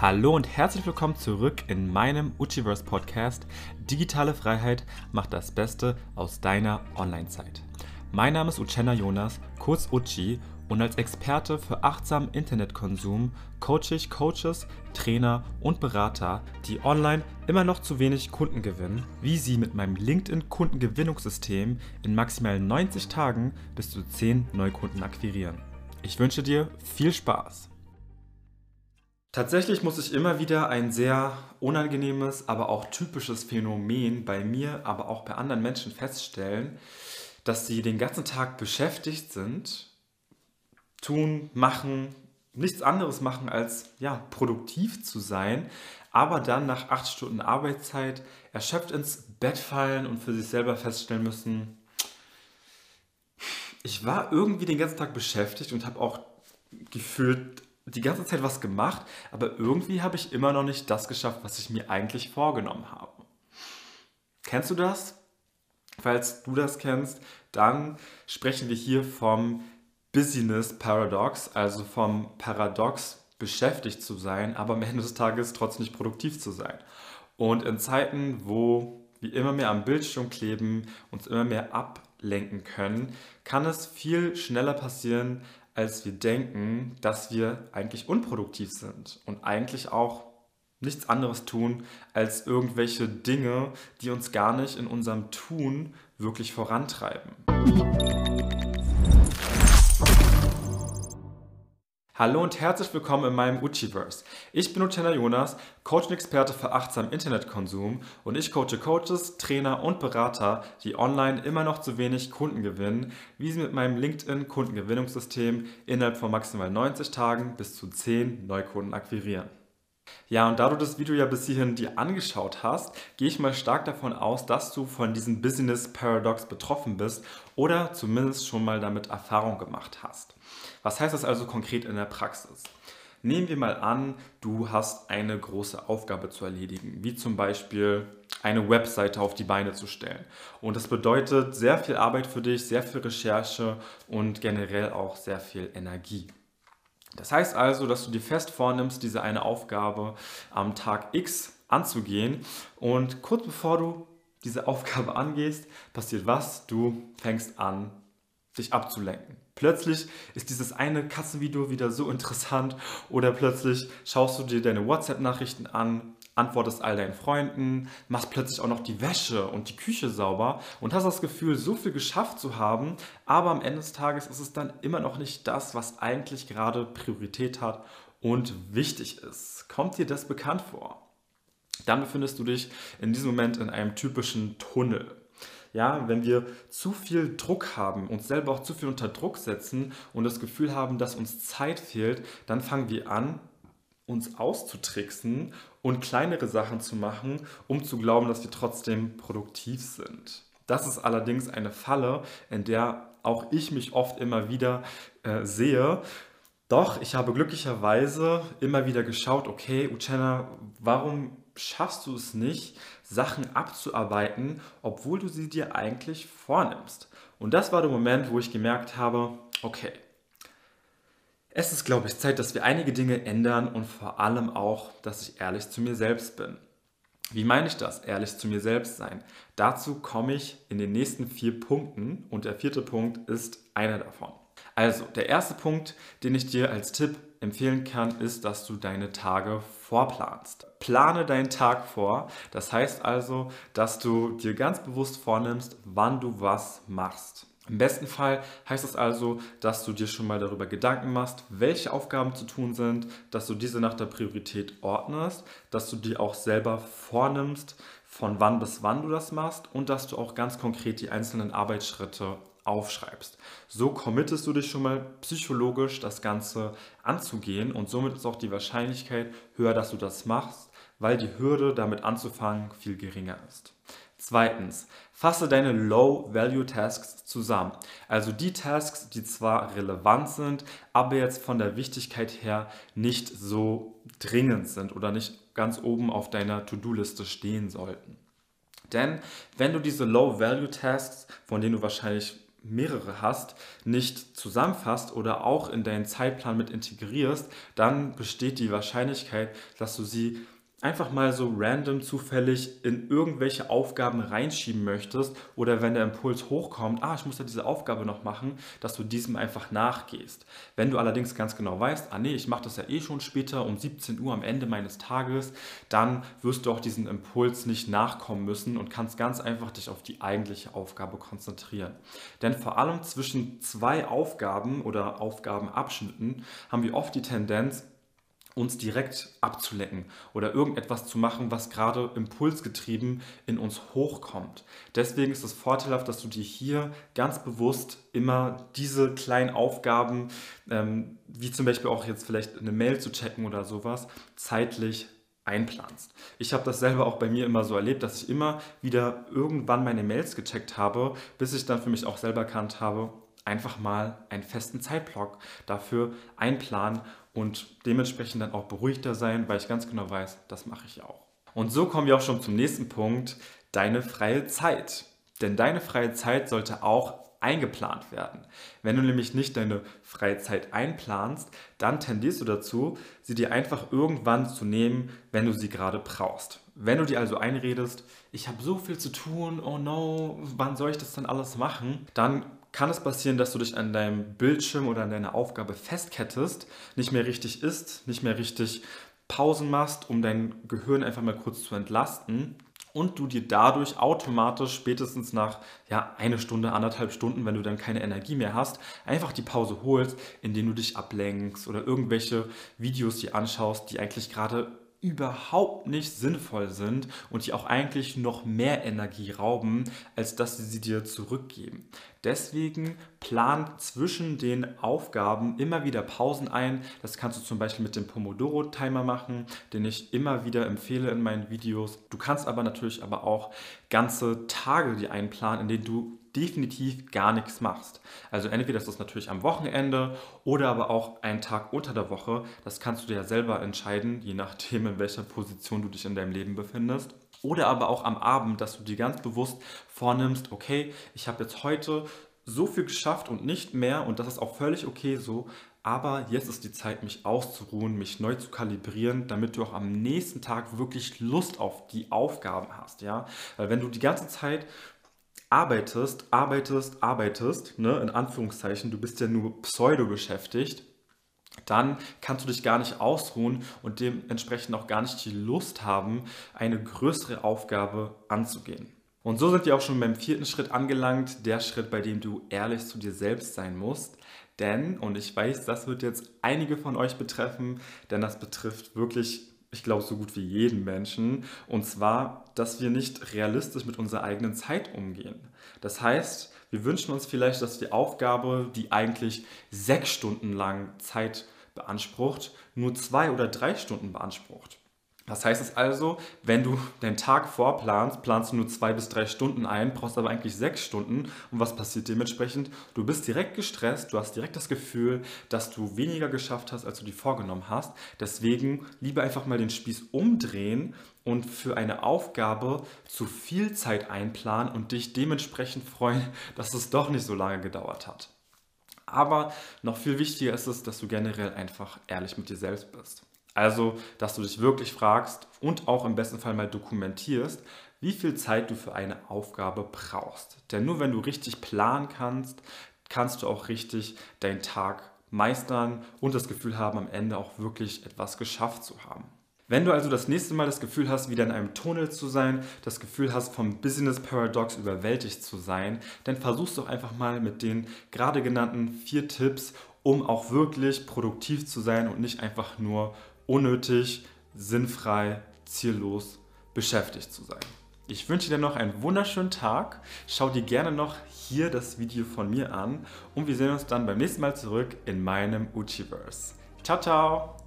Hallo und herzlich willkommen zurück in meinem Uchiverse Podcast. Digitale Freiheit macht das Beste aus deiner Online-Zeit. Mein Name ist Uchenna Jonas, kurz Uchi, und als Experte für achtsamen Internetkonsum coache ich Coaches, Trainer und Berater, die online immer noch zu wenig Kunden gewinnen, wie sie mit meinem LinkedIn-Kundengewinnungssystem in maximal 90 Tagen bis zu 10 Neukunden akquirieren. Ich wünsche dir viel Spaß! Tatsächlich muss ich immer wieder ein sehr unangenehmes, aber auch typisches Phänomen bei mir, aber auch bei anderen Menschen feststellen, dass sie den ganzen Tag beschäftigt sind, tun, machen, nichts anderes machen als ja, produktiv zu sein, aber dann nach acht Stunden Arbeitszeit erschöpft ins Bett fallen und für sich selber feststellen müssen, ich war irgendwie den ganzen Tag beschäftigt und habe auch gefühlt die ganze Zeit was gemacht, aber irgendwie habe ich immer noch nicht das geschafft, was ich mir eigentlich vorgenommen habe. Kennst du das? Falls du das kennst, dann sprechen wir hier vom Business Paradox, also vom Paradox, beschäftigt zu sein, aber am Ende des Tages trotzdem nicht produktiv zu sein. Und in Zeiten, wo wir immer mehr am Bildschirm kleben, uns immer mehr ablenken können, kann es viel schneller passieren, als wir denken, dass wir eigentlich unproduktiv sind und eigentlich auch nichts anderes tun, als irgendwelche Dinge, die uns gar nicht in unserem Tun wirklich vorantreiben. Hallo und herzlich willkommen in meinem Uchiverse. Ich bin Utena Jonas, Coach und Experte für achtsamen Internetkonsum und ich coache Coaches, Trainer und Berater, die online immer noch zu wenig Kunden gewinnen, wie sie mit meinem LinkedIn Kundengewinnungssystem innerhalb von maximal 90 Tagen bis zu 10 Neukunden akquirieren. Ja, und da du das Video ja bis hierhin dir angeschaut hast, gehe ich mal stark davon aus, dass du von diesem Business Paradox betroffen bist oder zumindest schon mal damit Erfahrung gemacht hast. Was heißt das also konkret in der Praxis? Nehmen wir mal an, du hast eine große Aufgabe zu erledigen, wie zum Beispiel eine Webseite auf die Beine zu stellen. Und das bedeutet sehr viel Arbeit für dich, sehr viel Recherche und generell auch sehr viel Energie. Das heißt also, dass du dir fest vornimmst, diese eine Aufgabe am Tag X anzugehen und kurz bevor du diese Aufgabe angehst, passiert was? Du fängst an, dich abzulenken. Plötzlich ist dieses eine Katzenvideo wieder so interessant oder plötzlich schaust du dir deine WhatsApp-Nachrichten an, antwortest all deinen Freunden, machst plötzlich auch noch die Wäsche und die Küche sauber und hast das Gefühl, so viel geschafft zu haben, aber am Ende des Tages ist es dann immer noch nicht das, was eigentlich gerade Priorität hat und wichtig ist. Kommt dir das bekannt vor? Dann befindest du dich in diesem Moment in einem typischen Tunnel. Ja, wenn wir zu viel Druck haben, uns selber auch zu viel unter Druck setzen und das Gefühl haben, dass uns Zeit fehlt, dann fangen wir an, uns auszutricksen und kleinere Sachen zu machen, um zu glauben, dass wir trotzdem produktiv sind. Das ist allerdings eine Falle, in der auch ich mich oft immer wieder äh, sehe. Doch ich habe glücklicherweise immer wieder geschaut, okay, Uchenna, warum schaffst du es nicht, Sachen abzuarbeiten, obwohl du sie dir eigentlich vornimmst? Und das war der Moment, wo ich gemerkt habe, okay, es ist, glaube ich, Zeit, dass wir einige Dinge ändern und vor allem auch, dass ich ehrlich zu mir selbst bin. Wie meine ich das, ehrlich zu mir selbst sein? Dazu komme ich in den nächsten vier Punkten und der vierte Punkt ist einer davon. Also, der erste Punkt, den ich dir als Tipp empfehlen kann, ist, dass du deine Tage vorplanst. Plane deinen Tag vor. Das heißt also, dass du dir ganz bewusst vornimmst, wann du was machst. Im besten Fall heißt es also, dass du dir schon mal darüber Gedanken machst, welche Aufgaben zu tun sind, dass du diese nach der Priorität ordnest, dass du dir auch selber vornimmst, von wann bis wann du das machst und dass du auch ganz konkret die einzelnen Arbeitsschritte aufschreibst. So committest du dich schon mal psychologisch das Ganze anzugehen und somit ist auch die Wahrscheinlichkeit höher, dass du das machst, weil die Hürde damit anzufangen viel geringer ist. Zweitens, fasse deine Low-Value-Tasks zusammen. Also die Tasks, die zwar relevant sind, aber jetzt von der Wichtigkeit her nicht so dringend sind oder nicht ganz oben auf deiner To-Do-Liste stehen sollten. Denn wenn du diese Low-Value-Tasks, von denen du wahrscheinlich mehrere hast, nicht zusammenfasst oder auch in deinen Zeitplan mit integrierst, dann besteht die Wahrscheinlichkeit, dass du sie einfach mal so random zufällig in irgendwelche Aufgaben reinschieben möchtest oder wenn der Impuls hochkommt, ah, ich muss ja diese Aufgabe noch machen, dass du diesem einfach nachgehst. Wenn du allerdings ganz genau weißt, ah nee, ich mache das ja eh schon später um 17 Uhr am Ende meines Tages, dann wirst du auch diesen Impuls nicht nachkommen müssen und kannst ganz einfach dich auf die eigentliche Aufgabe konzentrieren. Denn vor allem zwischen zwei Aufgaben oder Aufgabenabschnitten haben wir oft die Tendenz, uns direkt abzulecken oder irgendetwas zu machen, was gerade impulsgetrieben in uns hochkommt. Deswegen ist es vorteilhaft, dass du dir hier ganz bewusst immer diese kleinen Aufgaben, ähm, wie zum Beispiel auch jetzt vielleicht eine Mail zu checken oder sowas, zeitlich einplanst. Ich habe das selber auch bei mir immer so erlebt, dass ich immer wieder irgendwann meine Mails gecheckt habe, bis ich dann für mich auch selber erkannt habe, einfach mal einen festen Zeitblock dafür einplanen und dementsprechend dann auch beruhigter sein, weil ich ganz genau weiß, das mache ich auch. Und so kommen wir auch schon zum nächsten Punkt, deine freie Zeit. Denn deine freie Zeit sollte auch eingeplant werden. Wenn du nämlich nicht deine freie Zeit einplanst, dann tendierst du dazu, sie dir einfach irgendwann zu nehmen, wenn du sie gerade brauchst. Wenn du dir also einredest, ich habe so viel zu tun, oh no, wann soll ich das dann alles machen? Dann kann es passieren, dass du dich an deinem Bildschirm oder an deiner Aufgabe festkettest, nicht mehr richtig isst, nicht mehr richtig Pausen machst, um dein Gehirn einfach mal kurz zu entlasten und du dir dadurch automatisch spätestens nach ja, eine Stunde, anderthalb Stunden, wenn du dann keine Energie mehr hast, einfach die Pause holst, indem du dich ablenkst oder irgendwelche Videos dir anschaust, die eigentlich gerade überhaupt nicht sinnvoll sind und die auch eigentlich noch mehr Energie rauben, als dass sie sie dir zurückgeben. Deswegen plan zwischen den Aufgaben immer wieder Pausen ein. Das kannst du zum Beispiel mit dem Pomodoro-Timer machen, den ich immer wieder empfehle in meinen Videos. Du kannst aber natürlich aber auch ganze Tage dir einplanen, in denen du definitiv gar nichts machst. Also entweder ist das natürlich am Wochenende oder aber auch einen Tag unter der Woche. Das kannst du dir ja selber entscheiden, je nachdem, in welcher Position du dich in deinem Leben befindest. Oder aber auch am Abend, dass du dir ganz bewusst vornimmst, okay, ich habe jetzt heute so viel geschafft und nicht mehr und das ist auch völlig okay so. Aber jetzt ist die Zeit, mich auszuruhen, mich neu zu kalibrieren, damit du auch am nächsten Tag wirklich Lust auf die Aufgaben hast. Ja? Weil wenn du die ganze Zeit arbeitest, arbeitest, arbeitest, ne, in Anführungszeichen, du bist ja nur pseudo beschäftigt, dann kannst du dich gar nicht ausruhen und dementsprechend auch gar nicht die Lust haben, eine größere Aufgabe anzugehen. Und so sind wir auch schon beim vierten Schritt angelangt, der Schritt, bei dem du ehrlich zu dir selbst sein musst. Denn, und ich weiß, das wird jetzt einige von euch betreffen, denn das betrifft wirklich ich glaube, so gut wie jeden Menschen. Und zwar, dass wir nicht realistisch mit unserer eigenen Zeit umgehen. Das heißt, wir wünschen uns vielleicht, dass die Aufgabe, die eigentlich sechs Stunden lang Zeit beansprucht, nur zwei oder drei Stunden beansprucht. Was heißt es also, wenn du deinen Tag vorplanst, planst du nur zwei bis drei Stunden ein, brauchst aber eigentlich sechs Stunden. Und was passiert dementsprechend? Du bist direkt gestresst, du hast direkt das Gefühl, dass du weniger geschafft hast, als du dir vorgenommen hast. Deswegen lieber einfach mal den Spieß umdrehen und für eine Aufgabe zu viel Zeit einplanen und dich dementsprechend freuen, dass es doch nicht so lange gedauert hat. Aber noch viel wichtiger ist es, dass du generell einfach ehrlich mit dir selbst bist. Also, dass du dich wirklich fragst und auch im besten Fall mal dokumentierst, wie viel Zeit du für eine Aufgabe brauchst. Denn nur wenn du richtig planen kannst, kannst du auch richtig deinen Tag meistern und das Gefühl haben, am Ende auch wirklich etwas geschafft zu haben. Wenn du also das nächste Mal das Gefühl hast, wieder in einem Tunnel zu sein, das Gefühl hast, vom Business Paradox überwältigt zu sein, dann versuchst doch einfach mal mit den gerade genannten vier Tipps, um auch wirklich produktiv zu sein und nicht einfach nur unnötig, sinnfrei, ziellos beschäftigt zu sein. Ich wünsche dir noch einen wunderschönen Tag. Schau dir gerne noch hier das Video von mir an und wir sehen uns dann beim nächsten Mal zurück in meinem Uchiverse. Ciao, ciao!